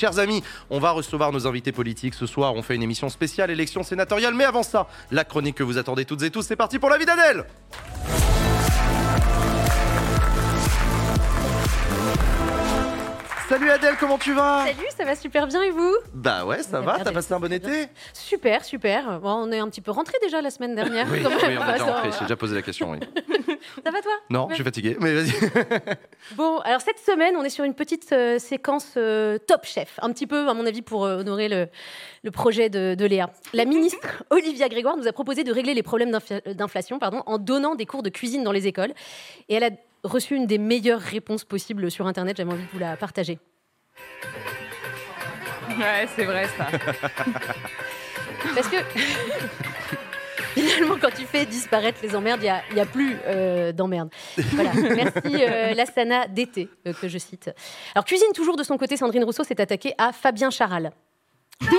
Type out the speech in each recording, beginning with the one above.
Chers amis, on va recevoir nos invités politiques ce soir. On fait une émission spéciale élection sénatoriale. Mais avant ça, la chronique que vous attendez toutes et tous, c'est parti pour la vie d'Adèle Salut Adèle, comment tu vas? Salut, ça va super bien et vous? Bah ouais, ça va, t'as passé un bon été? Super, super. Bon, on est un petit peu rentré déjà la semaine dernière. Oui, quand même. oui, on est déjà rentré, j'ai déjà posé la question, oui. Ça va toi? Non, Ouais. je suis fatigué, mais vas-y. Bon, alors cette semaine, on est sur une petite euh, séquence euh, Top Chef, un petit peu, à mon avis, pour euh, honorer le, le projet de, de Léa. La ministre Olivia Grégoire nous a proposé de régler les problèmes d'infla- d'inflation pardon, en donnant des cours de cuisine dans les écoles. Et elle a reçu une des meilleures réponses possibles sur Internet. J'avais envie de vous la partager. Ouais, c'est vrai ça. Parce que finalement, quand tu fais disparaître les emmerdes, il n'y a, plus euh, d'emmerdes. Voilà. Merci euh, Lassana d'été, euh, que je cite. Alors, cuisine toujours de son côté, Sandrine Rousseau s'est attaquée à Fabien Charal.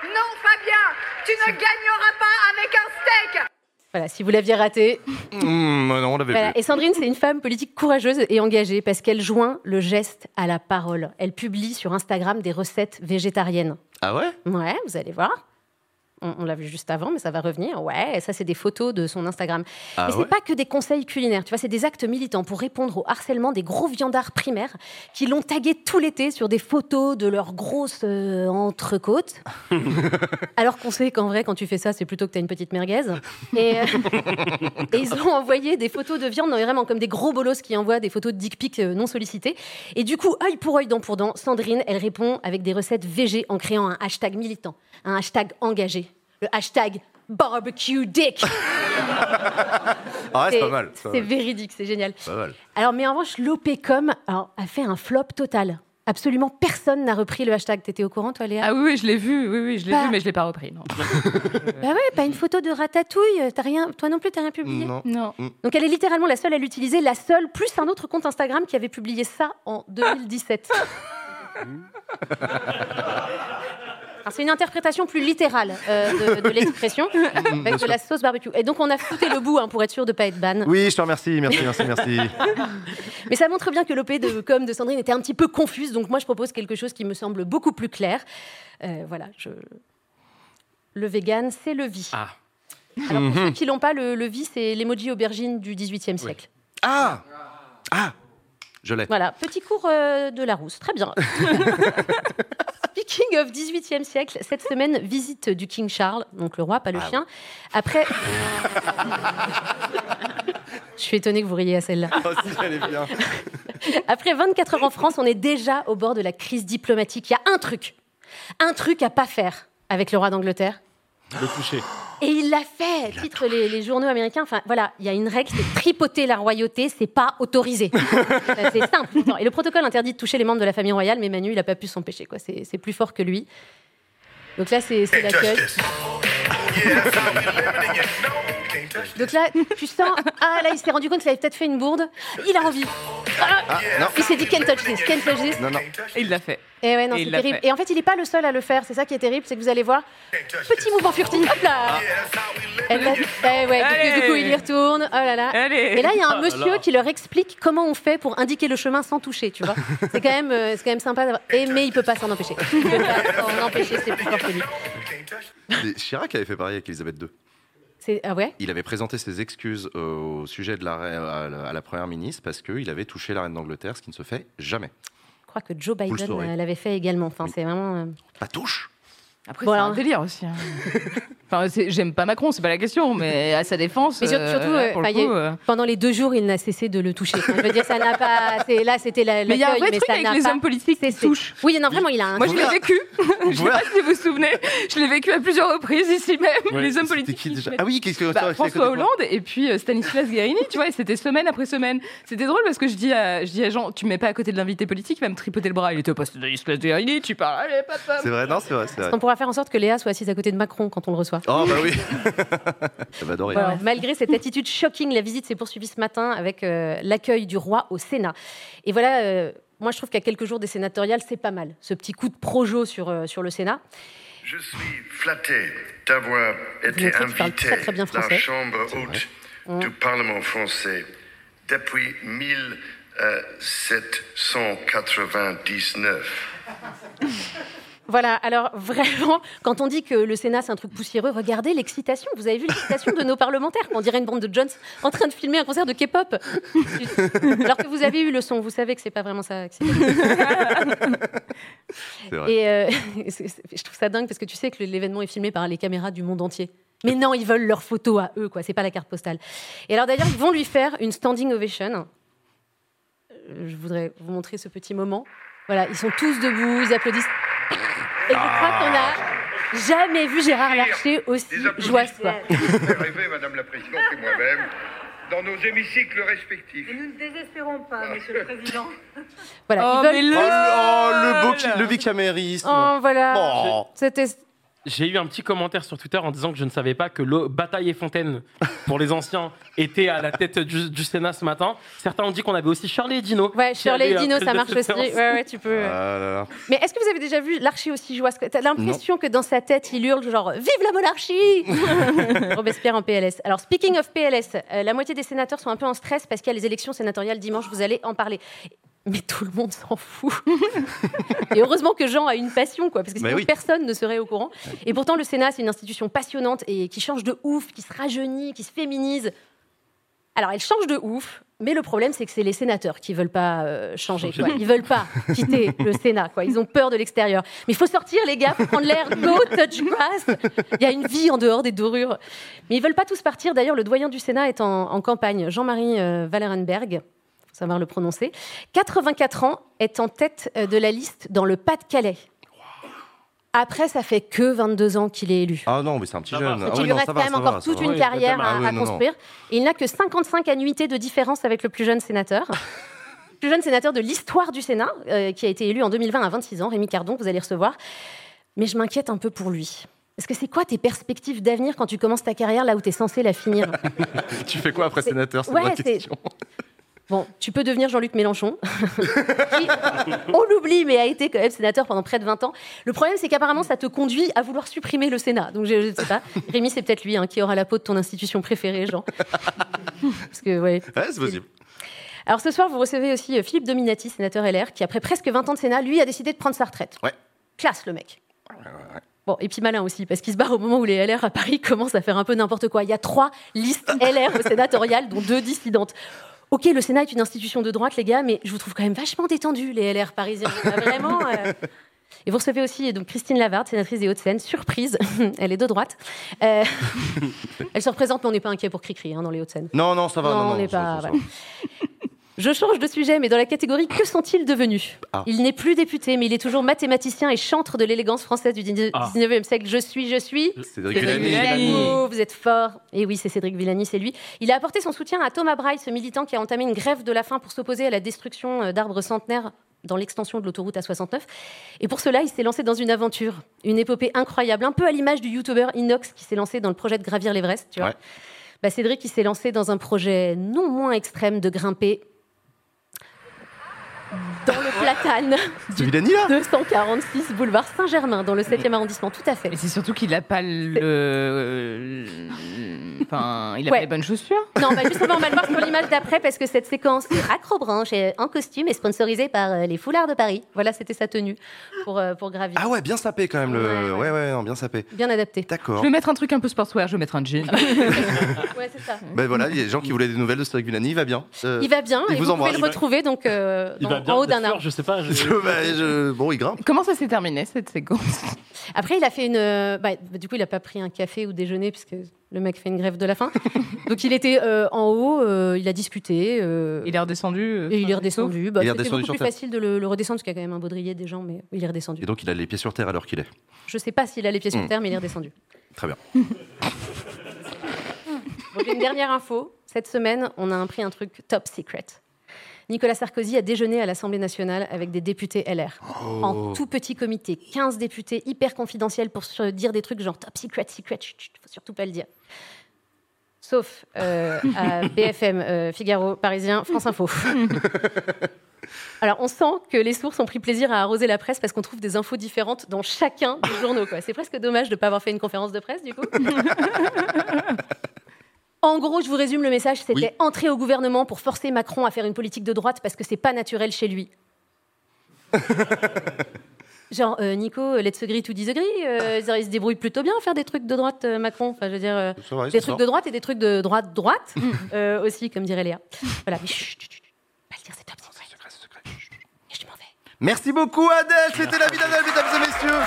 Non, Fabien, tu ne gagneras pas avec un steak Voilà, si vous l'aviez raté. Hum, non, on l'avait Voilà. Et Sandrine, c'est une femme politique courageuse et engagée parce qu'elle joint le geste à la parole. Elle publie sur Instagram des recettes végétariennes. Ah ouais? Ouais, vous allez voir. On, on l'a vu juste avant, mais ça va revenir. Ouais, ça, c'est des photos de son Instagram. Ah mais c'est ouais pas que des conseils culinaires, tu vois, c'est des actes militants pour répondre au harcèlement des gros viandards primaires qui l'ont tagué tout l'été sur des photos de leurs grosses euh, entrecôtes. Alors qu'on sait qu'en vrai, quand tu fais ça, c'est plutôt que tu as une petite merguez. Et, euh, et ils ont envoyé des photos de viande, non, vraiment comme des gros bolos qui envoient des photos de dick pics euh, non sollicitées. Et du coup, œil pour œil, dent pour dent, Sandrine, elle répond avec des recettes VG en créant un hashtag militant, un hashtag engagé, le hashtag barbecue dick. Ah ouais, c'est pas mal. C'est véridique, c'est génial. Pas mal. Alors, mais en revanche, l'OPCOM a fait un flop total. Absolument personne n'a repris le hashtag. T'étais au courant, toi, Léa? Ah oui, oui, je l'ai vu, oui, oui, je l'ai vu, mais je l'ai pas repris. Non. Bah ouais, pas une photo de ratatouille. T'as rien, toi non plus, t'as rien publié? Non. non. Donc elle est littéralement la seule à l'utiliser, la seule, plus un autre compte Instagram qui avait publié ça en 2017. C'est une interprétation plus littérale euh, de, de l'expression avec de la sauce barbecue. Et donc on a fouté le bout hein, pour être sûr de pas être ban. Oui, je te remercie, merci, merci, merci. Mais ça montre bien que l'OP de com de Sandrine était un petit peu confuse. Donc moi je propose quelque chose qui me semble beaucoup plus clair. Euh, voilà, je... le vegan, c'est le vie. Ah. Alors pour ceux qui l'ont pas, le, le vie, c'est l'emoji aubergine du 18e siècle. Ah Ah Je l'ai. Voilà, petit cours euh, de Larousse. Très bien. Speaking of 18e siècle, cette semaine, visite du King Charles, donc le roi, pas le chien. Après. Je suis étonnée que vous riez à celle-là. Oh, si, elle est bien. Après 24 heures en France, on est déjà au bord de la crise diplomatique. Il y a un truc, un truc à pas faire avec le roi d'Angleterre. Le toucher. Et il l'a fait, titre les, les journaux américains. Enfin, voilà, il y a une règle, c'est tripoter la royauté, c'est pas autorisé. C'est simple. Et le protocole interdit de toucher les membres de la famille royale, mais Manu, il a pas pu s'empêcher. quoi. C'est c'est plus fort que lui. Donc là, c'est c'est l'accueil. Donc là, tu sens, ah là, il s'est rendu compte qu'il avait peut-être fait une bourde. Il a envie. Ah, non. Il s'est dit, can't touch this, can't touch this. Non, non. Et il l'a fait. Et ouais, non, Et c'est terrible. fait. Et en fait, il n'est pas le seul à le faire. C'est ça qui est terrible, c'est que vous allez voir, petit mouvement furtif. Hop là. Elle va- eh ouais, du coup- du, coup, il y retourne. Oh là là. Allez. Et là, il y a un Ah monsieur qui leur explique comment on fait pour indiquer le chemin sans toucher, tu vois. C'est quand même, euh, c'est quand même sympa. d'avoir- Et mais il peut pas s'en empêcher. Il peut pas s'en empêcher, c'est plus fort que lui. Mais Chirac avait fait pareil avec Elisabeth II. C'est ah ouais? Il avait présenté ses excuses au sujet de la, à la, à la première ministre parce qu'il avait touché la reine d'Angleterre, ce qui ne se fait jamais. Je crois que Joe Biden euh, l'avait fait également. Enfin, c'est vraiment. euh, La touche Après, Bon, c'est un délire aussi. hein. enfin, j'aime pas Macron, c'est pas la question, mais à sa défense. Mais sur- euh, surtout, là, euh, pour le a coup, eu- euh, pendant les deux jours, il n'a cessé de le toucher. Enfin, je veux dire, ça n'a pas. c'est- Là, c'était la. Mais il y a un vrai truc avec les hommes politiques qui touchent. Oui, non, vraiment, il a un. Moi, je l'ai vécu. je sais Voilà. pas si vous vous souvenez. Je l'ai vécu à plusieurs reprises ici même. Ouais, les hommes politiques. qui qui déjà Ah oui, qu'est-ce que Bah, François Hollande et puis euh, Stanislas Guérini, tu vois, c'était semaine après semaine. C'était drôle parce que je dis à, je dis à Jean, tu me mets pas à côté de l'invité politique, il va me tripoter le bras. Il était au poste de Stanislas Guérini, tu parles, allez, papa. C'est vrai, non, c'est vrai. On pourra faire en sorte que Léa soit assise à côté de Macron quand on le reçoit. Oh bah oui Ça va adorer. Voilà. Malgré cette attitude shocking, la visite s'est poursuivie ce matin avec euh, l'accueil du roi au Sénat. Et voilà, euh, moi je trouve qu'à quelques jours des sénatoriales, c'est pas mal. Ce petit coup de projo sur, euh, sur le Sénat. Je suis flatté d'avoir été invité très, très bien à la. Chambre haute du Parlement français depuis euh, 799. Voilà, alors vraiment, quand on dit que le Sénat c'est un truc poussiéreux, regardez l'excitation. Vous avez vu l'excitation de nos parlementaires On dirait une bande de Jones en train de filmer un concert de K-pop. Alors que vous avez eu le son, vous savez que c'est pas vraiment ça. vrai. Et euh, je trouve ça dingue parce que tu sais que l'événement est filmé par les caméras du monde entier. Mais non, ils veulent leurs photos à eux, quoi. C'est pas la carte postale. Et alors d'ailleurs, ils vont lui faire une standing ovation. Euh, Je voudrais vous montrer ce petit moment. Voilà, ils sont tous debout, ils applaudissent. Et je crois qu'on a jamais vu Gérard Larcher aussi joyeux. rêver, Madame la Présidente et moi-même, dans nos hémicycles respectifs. Nous ne désespérons pas, Monsieur le Président. Voilà, Oh, ils veulent mais Oh, le- le- oh, le, beau, le bicamérisme. Oh, voilà. Oh. C'était J'ai eu un petit commentaire sur Twitter en disant que je ne savais pas que le Bataille et Fontaine, pour les anciens, était à la tête du, du Sénat ce matin. Certains ont dit qu'on avait aussi Charlie et Dino. Ouais, Shirley et Dino, ça marche aussi. Ouais, ouais, tu peux. Ah là là. Mais est-ce que vous avez déjà vu l'archi aussi joyeux T'as l'impression que dans sa tête, il hurle genre Vive la monarchie Robespierre en PLS. Alors, speaking of PLS, euh, la moitié des sénateurs sont un peu en stress parce qu'il y a les élections sénatoriales dimanche, vous allez en parler. Mais tout le monde s'en fout. Et heureusement que Jean a une passion, quoi, parce que sinon oui. personne ne serait au courant. Et pourtant, le Sénat, c'est une institution passionnante et qui change de ouf, qui se rajeunit, qui se féminise. Alors, elle change de ouf, mais le problème, c'est que c'est les sénateurs qui veulent pas euh, changer. Quoi. Ils veulent pas quitter le Sénat. Quoi. Ils ont peur de l'extérieur. Mais il faut sortir, les gars, faut prendre l'air. Go touch grass. Il y a une vie en dehors des dorures. Mais ils veulent pas tous partir. D'ailleurs, le doyen du Sénat est en, en campagne. Jean-Marie euh, Wallerenberg, faut savoir le prononcer. 84 ans, est en tête euh, de la liste dans le Pas-de-Calais. Après, ça fait que 22 ans qu'il est élu. Ah non, mais c'est un petit jeune. Donc Ah il oui, lui non, reste quand même encore va, toute va. une Oui, carrière à. Ah oui, à non, non. construire. Et il n'a que 55 annuités de différence avec le plus jeune sénateur. Le plus jeune sénateur de l'histoire du Sénat, euh, qui a été élu en 2020 à 26 ans, Rémi Cardon, que vous allez recevoir. Mais je m'inquiète un peu pour lui. Est-ce que c'est quoi tes perspectives d'avenir quand tu commences ta carrière là où tu es censé la finir? Tu fais quoi après sénateur? C'est Ouais, c'est- question. Bon, tu peux devenir Jean-Luc Mélenchon, qui, on l'oublie, mais a été quand même sénateur pendant près de 20 ans. Le problème, c'est qu'apparemment, ça te conduit à vouloir supprimer le Sénat. Donc, je ne sais pas. Rémi, c'est peut-être lui hein, qui aura la peau de ton institution préférée, Jean. Parce que, ouais. Ouais, c'est possible. Alors, ce soir, vous recevez aussi euh, Philippe Dominati, sénateur LR, qui, après presque 20 ans de Sénat, lui, a décidé de prendre sa retraite. Ouais. Classe, le mec. Bon, et puis malin aussi, parce qu'il se barre au moment où les LR à Paris commencent à faire un peu n'importe quoi. Il y a trois listes LR au sénatorial, dont deux dissidentes. Ok, le Sénat est une institution de droite, les gars, mais je vous trouve quand même vachement détendus, les LR parisiens. Ah, Vraiment. euh. Et vous recevez aussi donc, Christine Lavarde, sénatrice des Hauts-de-Seine. Surprise, elle est de droite. Euh, elle se représente, mais on n'est pas inquiet pour Cricri hein, dans les Hauts-de-Seine. Non, non, ça va. Non, Non, on n'est pas. ça- ça- voilà. Je change de sujet, mais dans la catégorie Que sont-ils devenus Ah. Il n'est plus député, mais il est toujours mathématicien et chantre de l'élégance française du 19e Ah. siècle. Je suis, je suis. Cédric Villani. Vous êtes fort. Et oui, c'est Cédric Villani, c'est lui. Il a apporté son soutien à Thomas Braille, ce militant qui a entamé une grève de la faim pour s'opposer à la destruction euh, d'arbres centenaires dans l'extension de l'autoroute A69. Et pour cela, il s'est lancé dans une aventure, une épopée incroyable, un peu à l'image du youtubeur Inox qui s'est lancé dans le projet de gravir l'Everest, tu vois. Ouais. Bah, Cédric, il s'est lancé dans un projet non moins extrême de grimper platane C'est Villani là 246 boulevard Saint-Germain, dans le 7e arrondissement, tout à fait. Et c'est surtout qu'il a pas le. Enfin, il a Ouais. pas les bonnes chaussures. Non, bah justement, on va le voir sur l'image d'après parce que cette séquence acrobranche est en costume et sponsorisée par euh, les Foulards de Paris. Voilà, c'était sa tenue pour, euh, pour gravir. Ah ouais, bien sapé quand même. Le... Ouais, Ouais, ouais. non, bien sapé. Bien adapté. D'accord. Je vais mettre un truc un peu sportswear, je vais mettre un jean. Ouais, c'est ça. Ben voilà, il y a des gens qui voulaient des nouvelles de Cédric Villani, il va bien. Euh, Il va bien il et vous vous, pouvez Il le va- retrouver donc euh, Il dans- va bien, en haut bien d'un arbre. Je sais pas. je- je- bah, je- Bon, il grimpe. Comment ça s'est terminé cette séquence? Après, il a fait une. bah, du coup, il n'a pas pris un café ou déjeuner puisque le mec fait une grève de la faim. donc, il était euh, en haut, euh, il a discuté. euh, Il est redescendu. euh, et il est redescendu. Bah, Il est C'était redescendu beaucoup sur plus Terre. facile de le, le redescendre parce qu'il y a quand même un baudrier des gens, mais il est redescendu. Et donc, il a les pieds sur terre alors qu'il est. Je sais pas s'il a les pieds sur Hmm. terre, mais il est redescendu. Très bien. Donc, une dernière info. Cette semaine, on a appris un truc top secret. Nicolas Sarkozy a déjeuné à l'Assemblée nationale avec des députés LR. Oh. En tout petit comité. 15 députés hyper confidentiels pour se dire des trucs genre top secret, secret, chut, chut, faut surtout pas le dire. Sauf euh, à BFM, euh, Figaro, Parisien, France Info. Alors, on sent que les sources ont pris plaisir à arroser la presse parce qu'on trouve des infos différentes dans chacun des journaux. C'est presque dommage de ne pas avoir fait une conférence de presse, du coup. En gros, je vous résume le message, c'était Oui. entrer au gouvernement pour forcer Macron à faire une politique de droite parce que c'est pas naturel chez lui. Genre, euh, Nico, let's agree to disagree, euh, il se débrouille plutôt bien à faire des trucs de droite, euh, Macron. Enfin, je veux dire, euh, vrai, des trucs de droite et des trucs de droite-droite euh, aussi, comme dirait Léa. Voilà, mais chut, chut, chut, pas le dire, c'est top secret. Et je m'en vais. Merci beaucoup Adèle, c'était la vie d'Adèle, mesdames et messieurs.